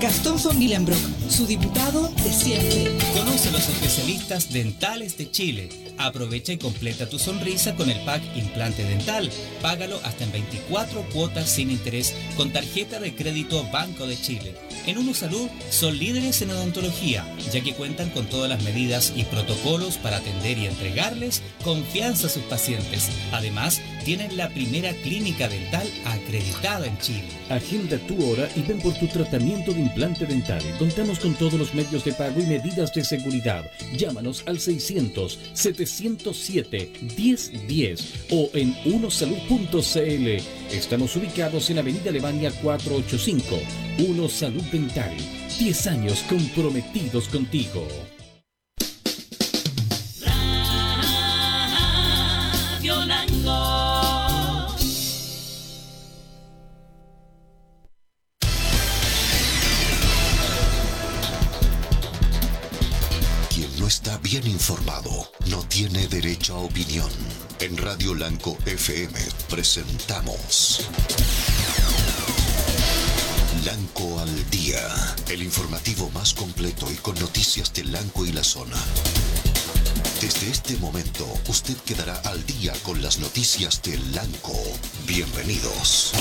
Gastón von su diputado de siempre. Conoce a los especialistas dentales de Chile. Aprovecha y completa tu sonrisa con el pack implante dental. Págalo hasta en 24 cuotas sin interés con tarjeta de crédito Banco de Chile. En Uno Salud son líderes en odontología, ya que cuentan con todas las medidas y protocolos para atender y entregarles confianza a sus pacientes. Además, tienen la primera clínica dental acreditada en Chile. Agenda tu hora y ven por tu tratamiento de implante dental. Contamos con todos los medios de pago y medidas de seguridad. Llámanos al 600-707-1010 o en unosalud.cl. Estamos ubicados en Avenida Alemania 485. Uno Salud Dental. 10 años comprometidos contigo. Informado no tiene derecho a opinión. En Radio Lanco FM presentamos Lanco al Día, el informativo más completo y con noticias de Lanco y la zona. Desde este momento, usted quedará al día con las noticias de Lanco. Bienvenidos.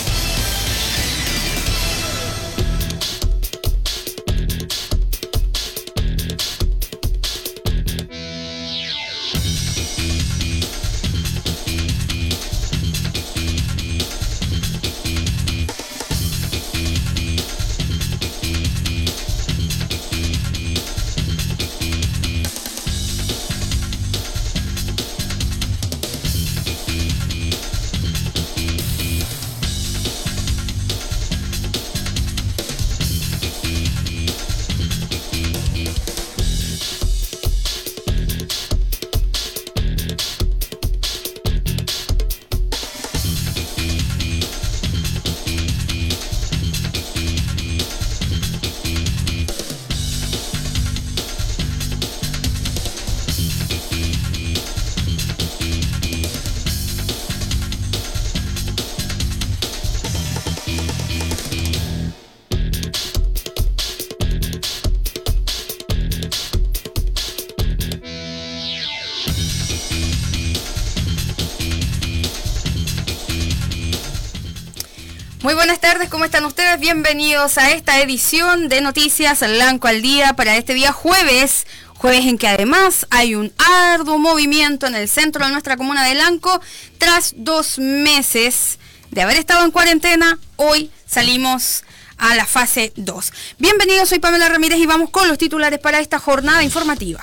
Buenas tardes, ¿cómo están ustedes? Bienvenidos a esta edición de Noticias Blanco al Día para este día jueves. Jueves en que además hay un arduo movimiento en el centro de nuestra comuna de Lanco. Tras dos meses de haber estado en cuarentena, hoy salimos a la fase 2. Bienvenidos, soy Pamela Ramírez y vamos con los titulares para esta jornada informativa.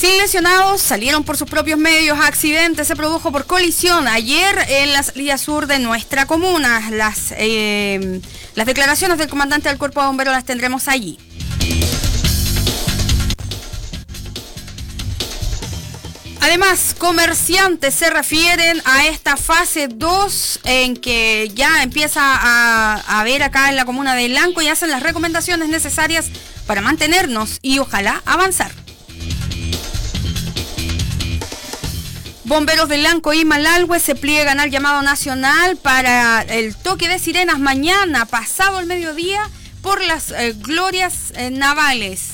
Sin lesionados, salieron por sus propios medios. Accidente se produjo por colisión ayer en la salida sur de nuestra comuna. Las, eh, las declaraciones del comandante del cuerpo de bomberos las tendremos allí. Además, comerciantes se refieren a esta fase 2 en que ya empieza a, a ver acá en la comuna de Lanco y hacen las recomendaciones necesarias para mantenernos y ojalá avanzar. Bomberos de Lanco y Malalhue se pliegan al llamado nacional para el toque de sirenas mañana, pasado el mediodía, por las eh, glorias eh, navales.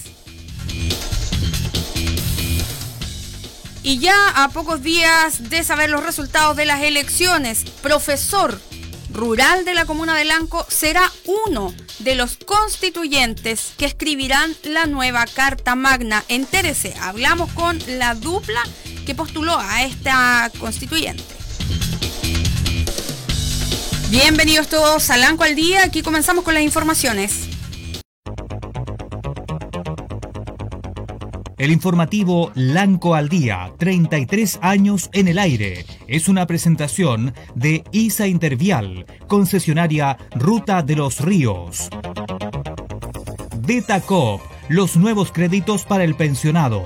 Y ya a pocos días de saber los resultados de las elecciones, profesor rural de la comuna de Lanco será uno de los constituyentes que escribirán la nueva Carta Magna. Entérese, hablamos con la dupla que postuló a esta constituyente. Bienvenidos todos a Lanco al Día, aquí comenzamos con las informaciones. El informativo Lanco al Día, 33 años en el aire, es una presentación de ISA Intervial, concesionaria Ruta de los Ríos. Betacop, los nuevos créditos para el pensionado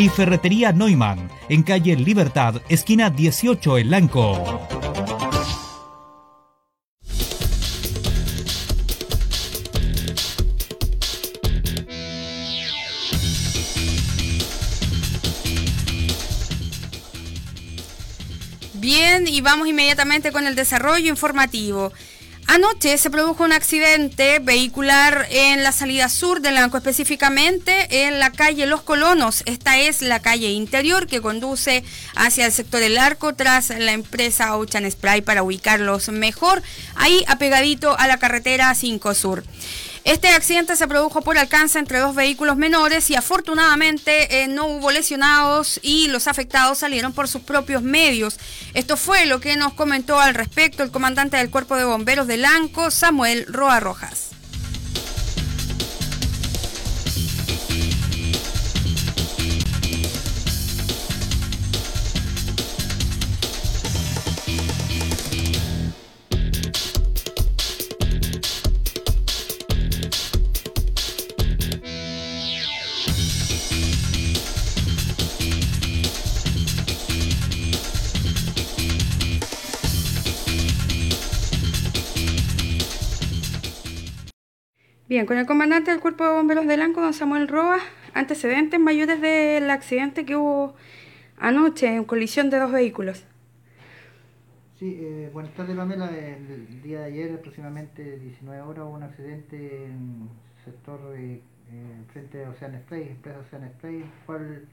y Ferretería Neumann, en calle Libertad, esquina 18 en Lanco. Vamos inmediatamente con el desarrollo informativo. Anoche se produjo un accidente vehicular en la salida sur del Lanco, específicamente en la calle Los Colonos. Esta es la calle interior que conduce hacia el sector del arco tras la empresa Ocean Spray para ubicarlos mejor, ahí apegadito a la carretera 5 Sur. Este accidente se produjo por alcance entre dos vehículos menores y afortunadamente eh, no hubo lesionados y los afectados salieron por sus propios medios. Esto fue lo que nos comentó al respecto el comandante del Cuerpo de Bomberos de Lanco, Samuel Roa Rojas. Bien, con el comandante del Cuerpo de Bomberos de Lanco, don Samuel Roa, antecedentes mayores del accidente que hubo anoche en colisión de dos vehículos. Sí, eh, buenas tardes Pamela. El, día de ayer, aproximadamente 19 horas, hubo un accidente en el sector eh, frente a Ocean Spray, empresa Ocean Spray, cual,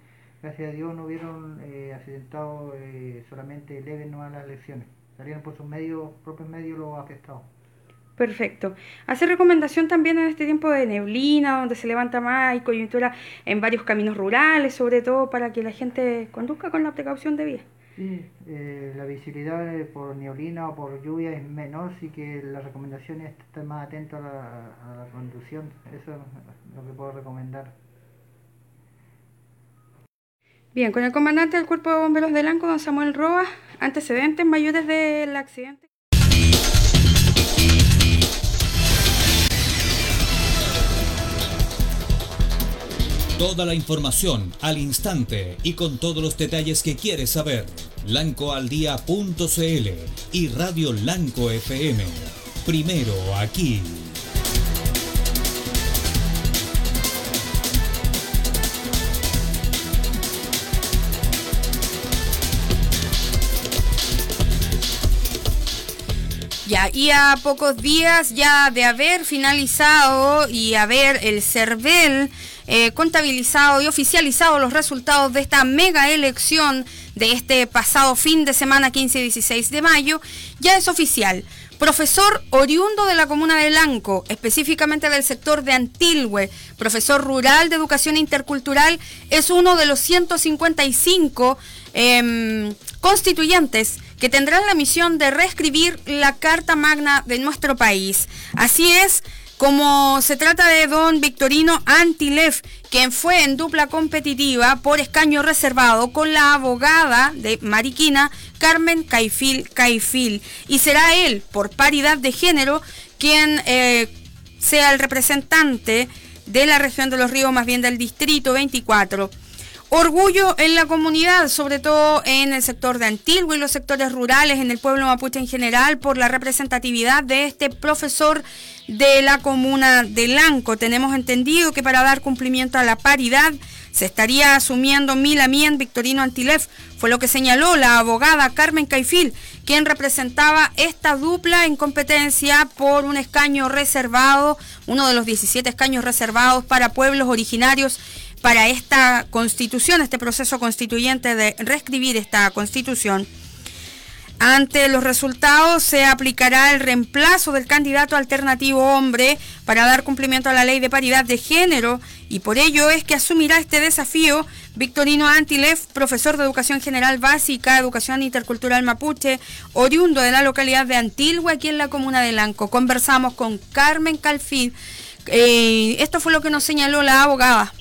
gracias a Dios, no hubieron eh, accidentados eh, solamente leves no a las lesiones. Salieron por sus medios, propios medios los afectados. Perfecto. Hace recomendación también en este tiempo de neblina, donde se levanta más y coyuntura en varios caminos rurales, sobre todo para que la gente conduzca con la precaución debida. Sí, eh, la visibilidad por neblina o por lluvia es menor, así que la recomendación es estar más atento a la, a la conducción. Eso es lo que puedo recomendar. Bien, con el comandante del Cuerpo de Bomberos de Lanco, don Samuel Roa, antecedentes mayores del accidente. Toda la información al instante y con todos los detalles que quieres saber. Lancoaldía.cl y Radio Lanco FM. Primero aquí. Ya, y a pocos días ya de haber finalizado y haber el CERVEL eh, contabilizado y oficializado los resultados de esta mega elección de este pasado fin de semana 15 y 16 de mayo, ya es oficial. Profesor oriundo de la comuna de Lanco, específicamente del sector de Antilhue, profesor rural de educación intercultural, es uno de los 155 eh, constituyentes que tendrán la misión de reescribir la Carta Magna de nuestro país. Así es como se trata de don Victorino Antilef, quien fue en dupla competitiva por escaño reservado con la abogada de Mariquina, Carmen Caifil Caifil. Y será él, por paridad de género, quien eh, sea el representante de la región de los ríos, más bien del distrito 24. Orgullo en la comunidad, sobre todo en el sector de Antigua y los sectores rurales, en el pueblo mapuche en general, por la representatividad de este profesor de la comuna de Lanco. Tenemos entendido que para dar cumplimiento a la paridad se estaría asumiendo Milamien Victorino Antilef, fue lo que señaló la abogada Carmen Caifil, quien representaba esta dupla en competencia por un escaño reservado, uno de los 17 escaños reservados para pueblos originarios para esta constitución, este proceso constituyente de reescribir esta constitución. Ante los resultados se aplicará el reemplazo del candidato alternativo hombre para dar cumplimiento a la ley de paridad de género y por ello es que asumirá este desafío Victorino Antilef, profesor de Educación General Básica, Educación Intercultural Mapuche, oriundo de la localidad de Antilhua, aquí en la comuna de Lanco. Conversamos con Carmen Calfid. Eh, esto fue lo que nos señaló la abogada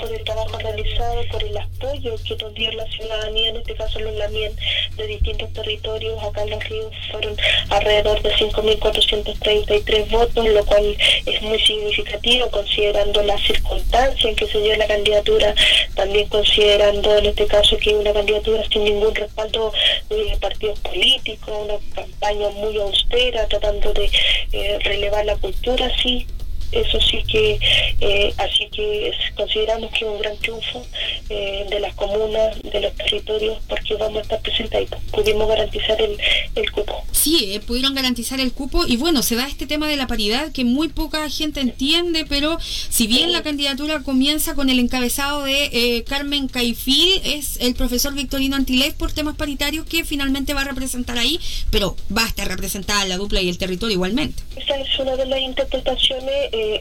por el trabajo realizado, por el apoyo que nos dio la ciudadanía, en este caso los lamien de distintos territorios acá en los ríos, fueron alrededor de 5.433 votos, lo cual es muy significativo considerando la circunstancia en que se dio la candidatura, también considerando en este caso que una candidatura sin ningún respaldo de partidos políticos, una campaña muy austera tratando de eh, relevar la cultura, sí, eso sí que, eh, así que consideramos que es un gran triunfo eh, de las comunas, de los territorios, porque vamos a estar presentes y pudimos garantizar el, el cupo. Sí, eh, pudieron garantizar el cupo y bueno, se da este tema de la paridad que muy poca gente entiende, pero si bien la candidatura comienza con el encabezado de Carmen Caifil, es el profesor Victorino Antilés por temas paritarios que finalmente va a representar ahí, pero va a estar representada la dupla y el territorio igualmente. Esa es una de las interpretaciones eh,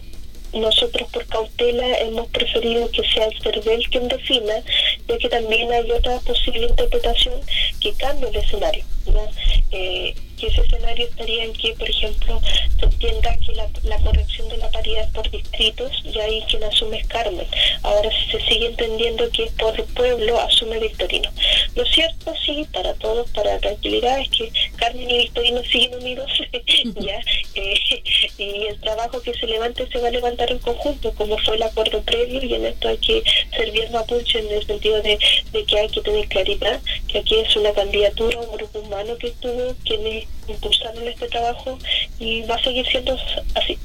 nosotros por cautela hemos preferido que sea el CERVEL quien defina, ya que también hay otra posible interpretación que cambie el escenario. Eh, que ese escenario estaría en que, por ejemplo, se entienda que la, corrección de la paridad por distritos y ahí quien asume es Carmen. Ahora si se sigue entendiendo que por pueblo asume Victorino. Lo cierto, sí, para todos, para tranquilidad, es que Carmen y Victorino siguen unidos, ¿ya? Eh, y el trabajo que se levante se va a levantar en conjunto, como fue el acuerdo previo, y en esto hay que servir Mapuche en el sentido de, que hay que tener claridad, que aquí es una candidatura, un grupo humano que estuvo, quienes impulsaron este trabajo, y va a seguir siendo así.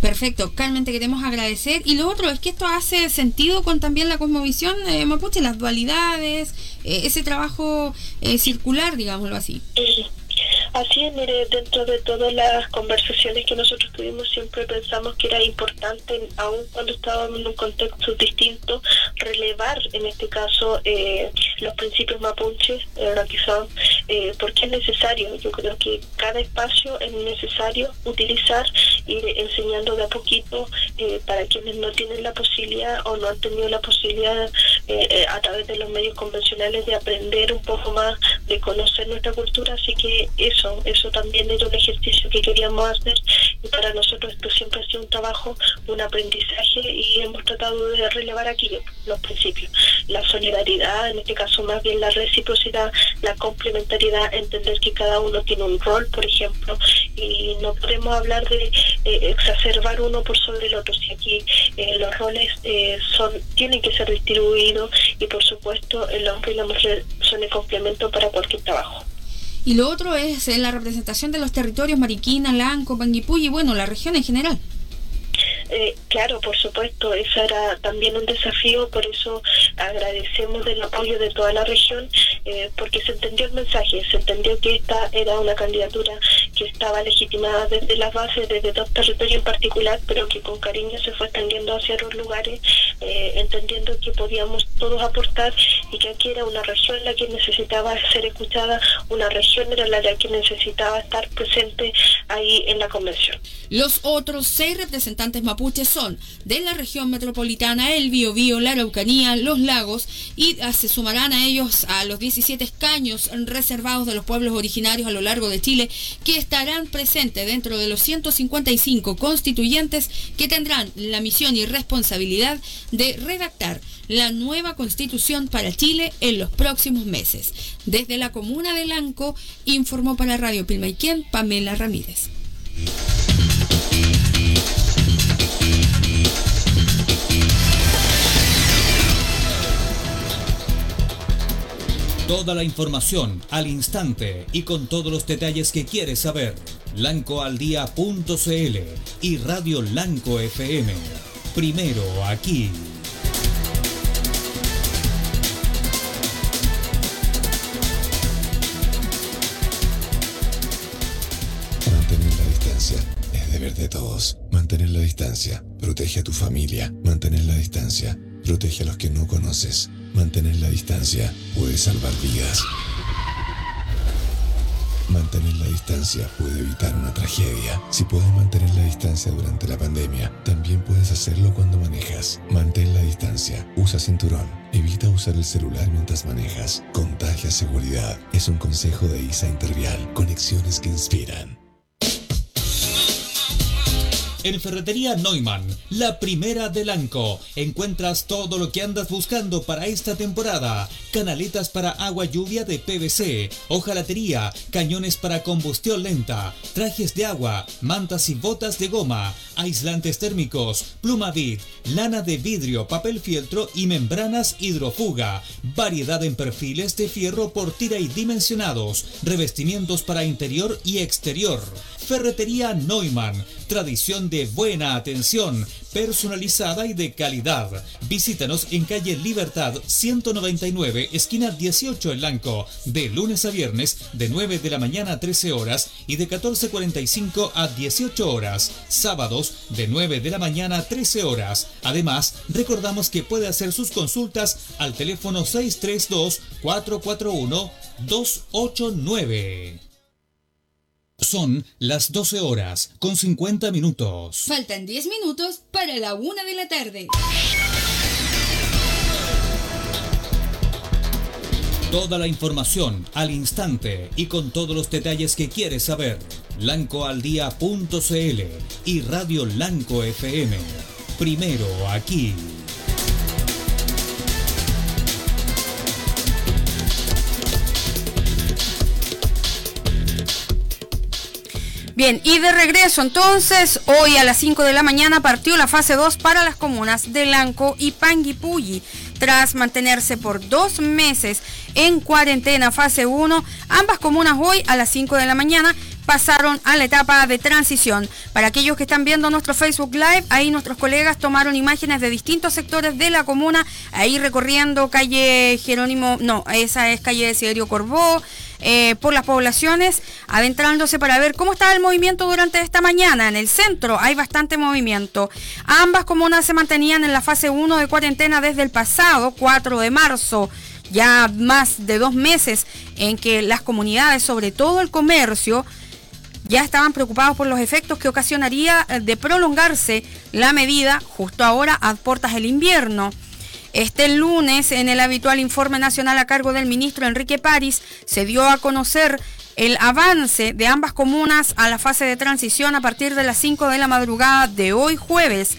Perfecto, Carmen, te queremos agradecer. Y lo otro es que esto hace sentido con también la cosmovisión eh, mapuche, las dualidades, eh, ese trabajo eh, circular, digámoslo así. Así es, mire, dentro de todas las conversaciones que nosotros tuvimos siempre pensamos que era importante, aun cuando estábamos en un contexto distinto, relevar en este caso eh, los principios mapuches, eh, quizá, eh, porque es necesario. Yo creo que cada espacio es necesario utilizar y enseñando de a poquito eh, para quienes no tienen la posibilidad o no han tenido la posibilidad a través de los medios convencionales de aprender un poco más, de conocer nuestra cultura. Así que eso eso, también era un ejercicio que queríamos hacer para nosotros esto siempre ha sido un trabajo, un aprendizaje y hemos tratado de relevar aquí los principios. La solidaridad, en este caso más bien la reciprocidad, la complementariedad, entender que cada uno tiene un rol, por ejemplo, y no podemos hablar de eh, exacerbar uno por sobre el otro, si aquí eh, los roles eh, son tienen que ser distribuidos y por supuesto el hombre y la mujer son el complemento para cualquier trabajo. Y lo otro es eh, la representación de los territorios Mariquina, Lanco, Panguipulli y bueno, la región en general. Eh, claro, por supuesto, eso era también un desafío, por eso agradecemos el apoyo de toda la región, eh, porque se entendió el mensaje, se entendió que esta era una candidatura que estaba legitimada desde las bases, desde dos territorios en particular, pero que con cariño se fue extendiendo hacia otros lugares, eh, entendiendo que podíamos todos aportar y que aquí era una región la que necesitaba ser escuchada, una región era la que necesitaba estar presente ahí en la convención. Los otros seis representantes mapuches son de la región metropolitana, el Biobío, la Araucanía, los lagos y ah, se sumarán a ellos a los 17 escaños reservados de los pueblos originarios a lo largo de Chile que estarán presentes dentro de los 155 constituyentes que tendrán la misión y responsabilidad de redactar la nueva constitución para Chile en los próximos meses. Desde la comuna de Lanco informó para Radio Pilmaiquén Pamela Ramírez. Toda la información al instante y con todos los detalles que quieres saber. Lancoaldía.cl y Radio Lanco FM. Primero aquí. Mantener la distancia es deber de todos. Mantener la distancia protege a tu familia. Mantener la distancia protege a los que no conoces. Mantener la distancia puede salvar vidas. Mantener la distancia puede evitar una tragedia. Si puedes mantener la distancia durante la pandemia, también puedes hacerlo cuando manejas. Mantén la distancia. Usa cinturón. Evita usar el celular mientras manejas. Contagia seguridad. Es un consejo de ISA Intervial. Conexiones que inspiran. En Ferretería Neumann, la primera de Lanco, encuentras todo lo que andas buscando para esta temporada. Canaletas para agua lluvia de PVC, hojalatería, cañones para combustión lenta, trajes de agua, mantas y botas de goma, aislantes térmicos, plumavit, lana de vidrio, papel fieltro y membranas hidrofuga. Variedad en perfiles de fierro por tira y dimensionados, revestimientos para interior y exterior. Ferretería Neumann tradición de buena atención, personalizada y de calidad. Visítanos en calle Libertad 199, esquina 18 en Lanco, de lunes a viernes de 9 de la mañana a 13 horas y de 14.45 a 18 horas, sábados de 9 de la mañana a 13 horas. Además, recordamos que puede hacer sus consultas al teléfono 632 441 289. Son las 12 horas con 50 minutos. Faltan 10 minutos para la una de la tarde. Toda la información al instante y con todos los detalles que quieres saber. Lancoaldía.cl y Radio Lanco FM. Primero aquí. Bien, y de regreso entonces, hoy a las 5 de la mañana partió la fase 2 para las comunas de Lanco y Panguipulli. Tras mantenerse por dos meses en cuarentena fase 1, ambas comunas hoy a las 5 de la mañana pasaron a la etapa de transición. Para aquellos que están viendo nuestro Facebook Live, ahí nuestros colegas tomaron imágenes de distintos sectores de la comuna, ahí recorriendo calle Jerónimo, no, esa es calle Siderio Corbó, eh, por las poblaciones, adentrándose para ver cómo estaba el movimiento durante esta mañana. En el centro hay bastante movimiento. Ambas comunas se mantenían en la fase 1 de cuarentena desde el pasado 4 de marzo ya más de dos meses en que las comunidades, sobre todo el comercio, ya estaban preocupados por los efectos que ocasionaría eh, de prolongarse la medida justo ahora a puertas del invierno. Este lunes, en el habitual informe nacional a cargo del ministro Enrique París, se dio a conocer el avance de ambas comunas a la fase de transición a partir de las 5 de la madrugada de hoy jueves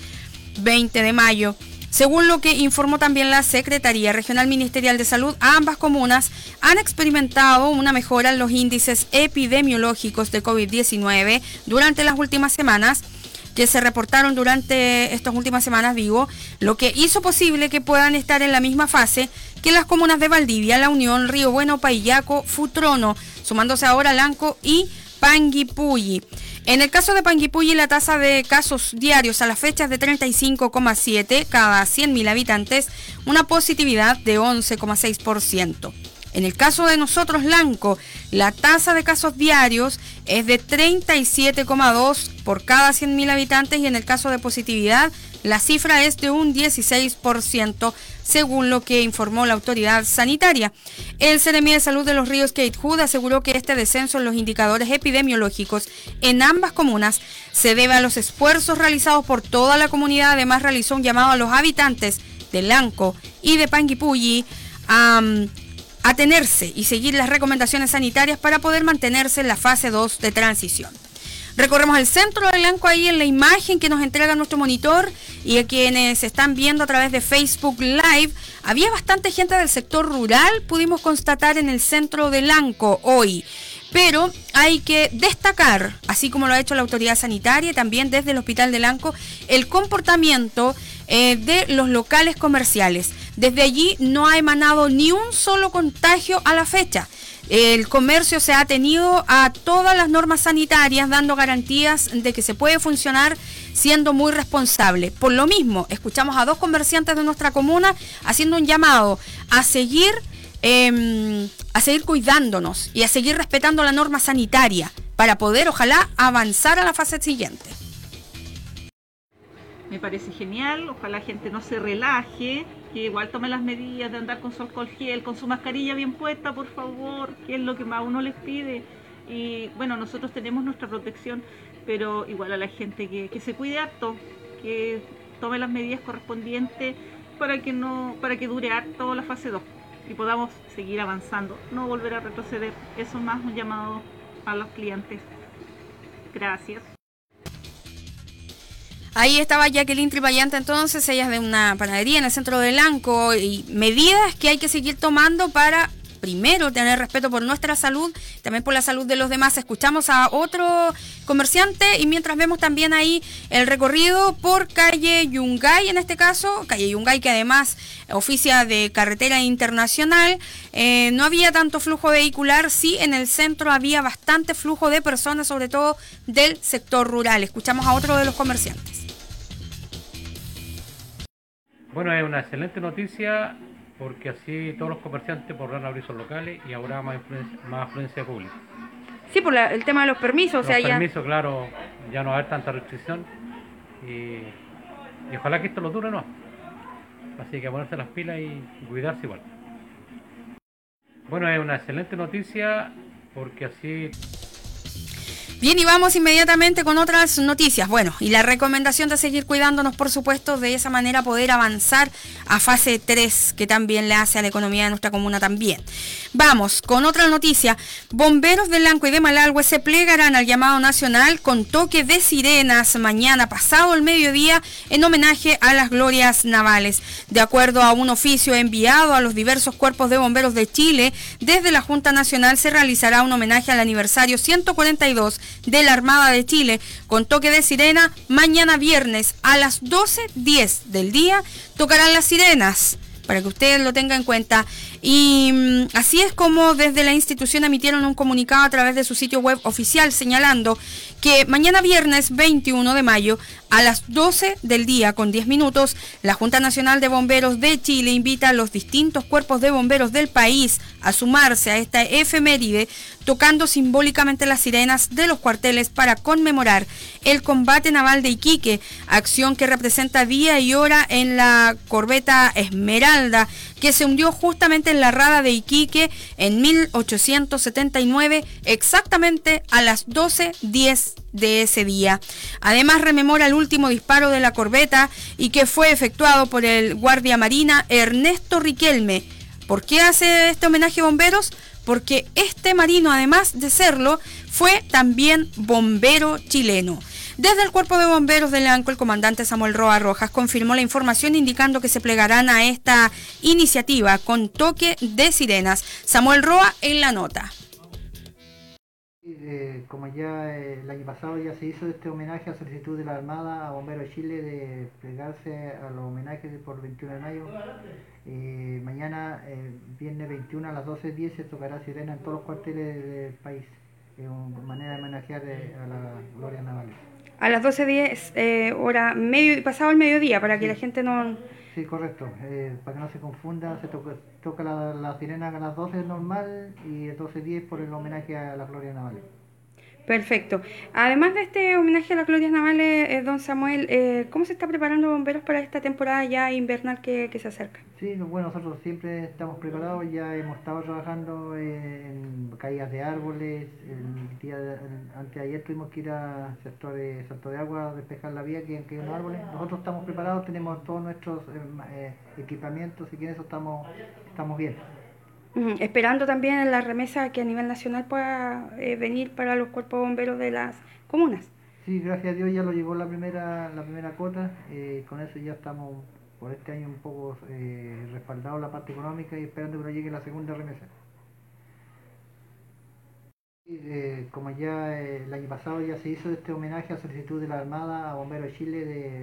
20 de mayo. Según lo que informó también la Secretaría Regional Ministerial de Salud, ambas comunas han experimentado una mejora en los índices epidemiológicos de COVID-19 durante las últimas semanas que se reportaron durante estas últimas semanas, digo, lo que hizo posible que puedan estar en la misma fase que las comunas de Valdivia, La Unión, Río Bueno, Paillaco, Futrono, sumándose ahora Lanco y Panguipulli. En el caso de Panguipulli, la tasa de casos diarios a la fecha es de 35,7 cada 100.000 habitantes, una positividad de 11,6%. En el caso de nosotros, Lanco, la tasa de casos diarios es de 37,2 por cada 100.000 habitantes y en el caso de positividad la cifra es de un 16%, según lo que informó la autoridad sanitaria. El Ceremi de Salud de los Ríos Kate Hood aseguró que este descenso en los indicadores epidemiológicos en ambas comunas se debe a los esfuerzos realizados por toda la comunidad. Además, realizó un llamado a los habitantes de Lanco y de Panguipulli a atenerse y seguir las recomendaciones sanitarias para poder mantenerse en la fase 2 de transición. Recorremos el centro del elenco ahí en la imagen que nos entrega nuestro monitor y a quienes están viendo a través de Facebook Live. Había bastante gente del sector rural, pudimos constatar en el centro de Lanco hoy. Pero hay que destacar, así como lo ha hecho la autoridad sanitaria, también desde el Hospital de Lanco, el comportamiento eh, de los locales comerciales. Desde allí no ha emanado ni un solo contagio a la fecha. El comercio se ha tenido a todas las normas sanitarias, dando garantías de que se puede funcionar siendo muy responsable. Por lo mismo, escuchamos a dos comerciantes de nuestra comuna haciendo un llamado a seguir, em, a seguir cuidándonos y a seguir respetando la norma sanitaria para poder, ojalá, avanzar a la fase siguiente me parece genial, ojalá la gente no se relaje, que igual tome las medidas de andar con su alcohol gel, con su mascarilla bien puesta, por favor, que es lo que más uno les pide. Y bueno, nosotros tenemos nuestra protección, pero igual a la gente que, que se cuide harto, que tome las medidas correspondientes para que no, para que dure harto la fase 2 y podamos seguir avanzando, no volver a retroceder. Eso es más un llamado a los clientes. Gracias. Ahí estaba Jacqueline Tripayanta entonces, ella es de una panadería en el centro de Lanco y medidas que hay que seguir tomando para primero tener respeto por nuestra salud, también por la salud de los demás. Escuchamos a otro comerciante y mientras vemos también ahí el recorrido por calle Yungay, en este caso, calle Yungay que además oficia de carretera internacional, eh, no había tanto flujo vehicular, sí en el centro había bastante flujo de personas, sobre todo del sector rural. Escuchamos a otro de los comerciantes. Bueno, es una excelente noticia porque así todos los comerciantes podrán abrir sus locales y habrá más influencia, más afluencia pública. Sí, por el tema de los permisos. Los o sea, permisos, claro, ya no va a haber tanta restricción y, ojalá que esto lo dure, ¿no? Así que ponerse las pilas y cuidarse igual. Bueno, es una excelente noticia porque así Bien, y vamos inmediatamente con otras noticias. Bueno, y la recomendación de seguir cuidándonos, por supuesto, de esa manera poder avanzar a fase 3, que también le hace a la economía de nuestra comuna también. Vamos con otra noticia. Bomberos de Lanco y de Malalhue se plegarán al llamado nacional con toque de sirenas mañana pasado el mediodía en homenaje a las glorias navales. De acuerdo a un oficio enviado a los diversos cuerpos de bomberos de Chile, desde la Junta Nacional se realizará un homenaje al aniversario 142 de la Armada de Chile con toque de sirena mañana viernes a las 12.10 del día tocarán las sirenas para que ustedes lo tengan en cuenta. Y mm, así es como desde la institución emitieron un comunicado a través de su sitio web oficial señalando que mañana viernes 21 de mayo a las 12 del día con 10 minutos, la Junta Nacional de Bomberos de Chile invita a los distintos cuerpos de bomberos del país a sumarse a esta efeméride tocando simbólicamente las sirenas de los cuarteles para conmemorar el combate naval de Iquique, acción que representa día y hora en la corbeta Esmeralda, que se hundió justamente en la rada de Iquique en 1879, exactamente a las 12.10 de ese día. Además rememora el último disparo de la corbeta y que fue efectuado por el guardia marina Ernesto Riquelme. ¿Por qué hace este homenaje a bomberos? Porque este marino, además de serlo, fue también bombero chileno. Desde el Cuerpo de Bomberos de Lanco, el comandante Samuel Roa Rojas confirmó la información indicando que se plegarán a esta iniciativa con toque de sirenas. Samuel Roa en la nota. Eh, como ya eh, el año pasado ya se hizo este homenaje a solicitud de la Armada a Bomberos Chile de plegarse a los homenajes por 21 de mayo, eh, mañana, viernes 21 a las 12.10 se tocará sirena en todos los cuarteles del país, una manera de homenajear a las glorias navales. A las 12.10, eh, hora medio, pasado el mediodía, para que la gente no... Sí, correcto. Eh, para que no se confunda, se toca, toca la, la, sirena a las 12 normal y a 12.10 por el homenaje a la Gloria Naval. Perfecto. Además de este homenaje a las glorias navales, eh, don Samuel, eh, ¿cómo se está preparando Bomberos para esta temporada ya invernal que, se acerca? Sí, bueno, nosotros siempre estamos preparados, ya hemos estado trabajando en caídas de árboles, el día de, antes de ayer tuvimos que ir a sector de salto de agua a despejar la vía que caído unos árboles. Nosotros estamos preparados, tenemos todos nuestros eh, equipamientos y que en eso estamos, estamos bien. Esperando también la remesa que a nivel nacional pueda eh, venir para los cuerpos bomberos de las comunas. Sí, gracias a Dios ya lo llegó la primera la primera cuota, eh, con eso ya estamos por este año un poco eh, respaldados la parte económica y esperando que nos llegue la segunda remesa. Eh, como ya el año pasado ya se hizo este homenaje a solicitud de la Armada a Bomberos de Chile de...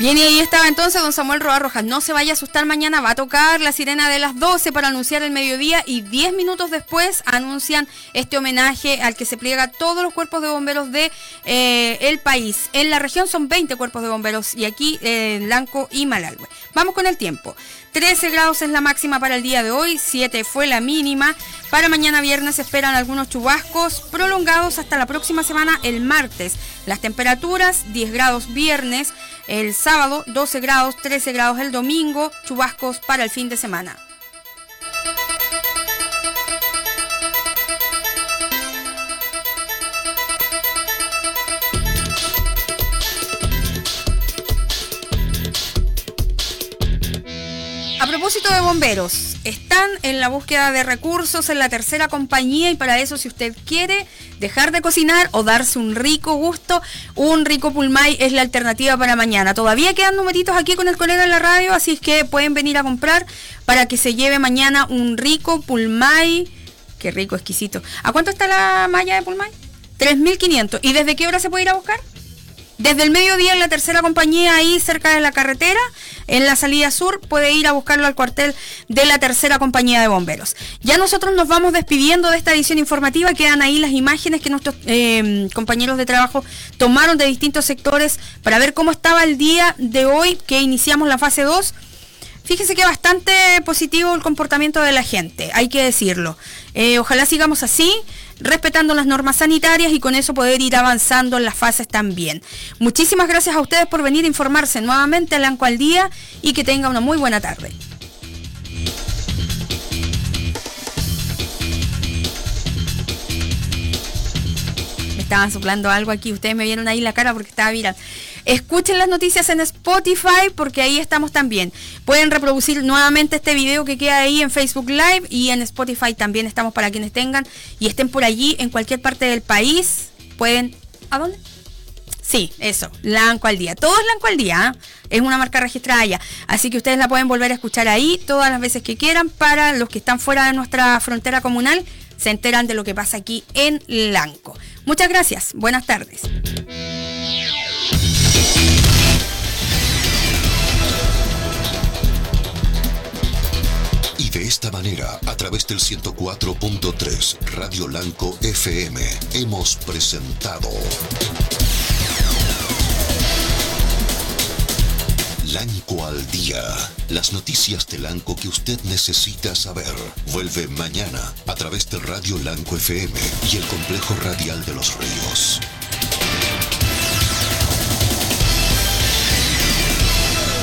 Bien, y ahí estaba entonces don Samuel Roa Rojas. No se vaya a asustar mañana, va a tocar la sirena de las 12 para anunciar el mediodía y 10 minutos después anuncian este homenaje al que se pliega todos los cuerpos de bomberos de eh, el país. En la región son 20 cuerpos de bomberos y aquí en Blanco y Malalhue. Vamos con el tiempo. 13 grados es la máxima para el día de hoy, 7 fue la mínima. Para mañana viernes se esperan algunos chubascos prolongados hasta la próxima semana, el martes. Las temperaturas, 10 grados viernes, el sábado 12 grados, 13 grados el domingo, chubascos para el fin de semana. De bomberos, están en la búsqueda de recursos en la tercera compañía y para eso si usted quiere dejar de cocinar o darse un rico gusto, un rico pulmay es la alternativa para mañana. Todavía quedan numeritos aquí con el colega en la radio, así es que pueden venir a comprar para que se lleve mañana un rico pulmay. Qué rico, exquisito. ¿A cuánto está la malla de pulmay? 3.500. ¿Y desde qué hora se puede ir a buscar? Desde el mediodía en la tercera compañía, ahí cerca de la carretera, en la salida sur, puede ir a buscarlo al cuartel de la tercera compañía de bomberos. Ya nosotros nos vamos despidiendo de esta edición informativa, quedan ahí las imágenes que nuestros eh, compañeros de trabajo tomaron de distintos sectores para ver cómo estaba el día de hoy que iniciamos la fase 2. Fíjese que bastante positivo el comportamiento de la gente, hay que decirlo. Eh, ojalá sigamos así respetando las normas sanitarias y con eso poder ir avanzando en las fases también. Muchísimas gracias a ustedes por venir a informarse nuevamente al Anco al Día y que tenga una muy buena tarde. Me estaban soplando algo aquí, ustedes me vieron ahí la cara porque estaba mirando. Escuchen las noticias en Spotify porque ahí estamos también. Pueden reproducir nuevamente este video que queda ahí en Facebook Live y en Spotify también estamos para quienes tengan y estén por allí en cualquier parte del país. Pueden... ¿A dónde? Sí, eso, Lanco al día. Todo es Lanco al día, ¿eh? es una marca registrada ya. Así que ustedes la pueden volver a escuchar ahí todas las veces que quieran. Para los que están fuera de nuestra frontera comunal, se enteran de lo que pasa aquí en Lanco. Muchas gracias, buenas tardes. De esta manera, a través del 104.3 Radio Lanco FM, hemos presentado Lanco al Día. Las noticias de Lanco que usted necesita saber. Vuelve mañana a través de Radio Lanco FM y el complejo radial de los ríos.